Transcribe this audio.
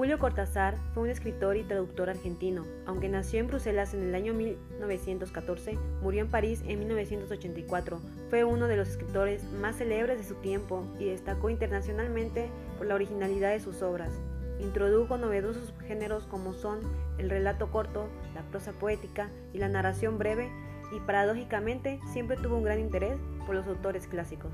Julio Cortázar fue un escritor y traductor argentino. Aunque nació en Bruselas en el año 1914, murió en París en 1984. Fue uno de los escritores más célebres de su tiempo y destacó internacionalmente por la originalidad de sus obras. Introdujo novedosos géneros como son el relato corto, la prosa poética y la narración breve y paradójicamente siempre tuvo un gran interés por los autores clásicos.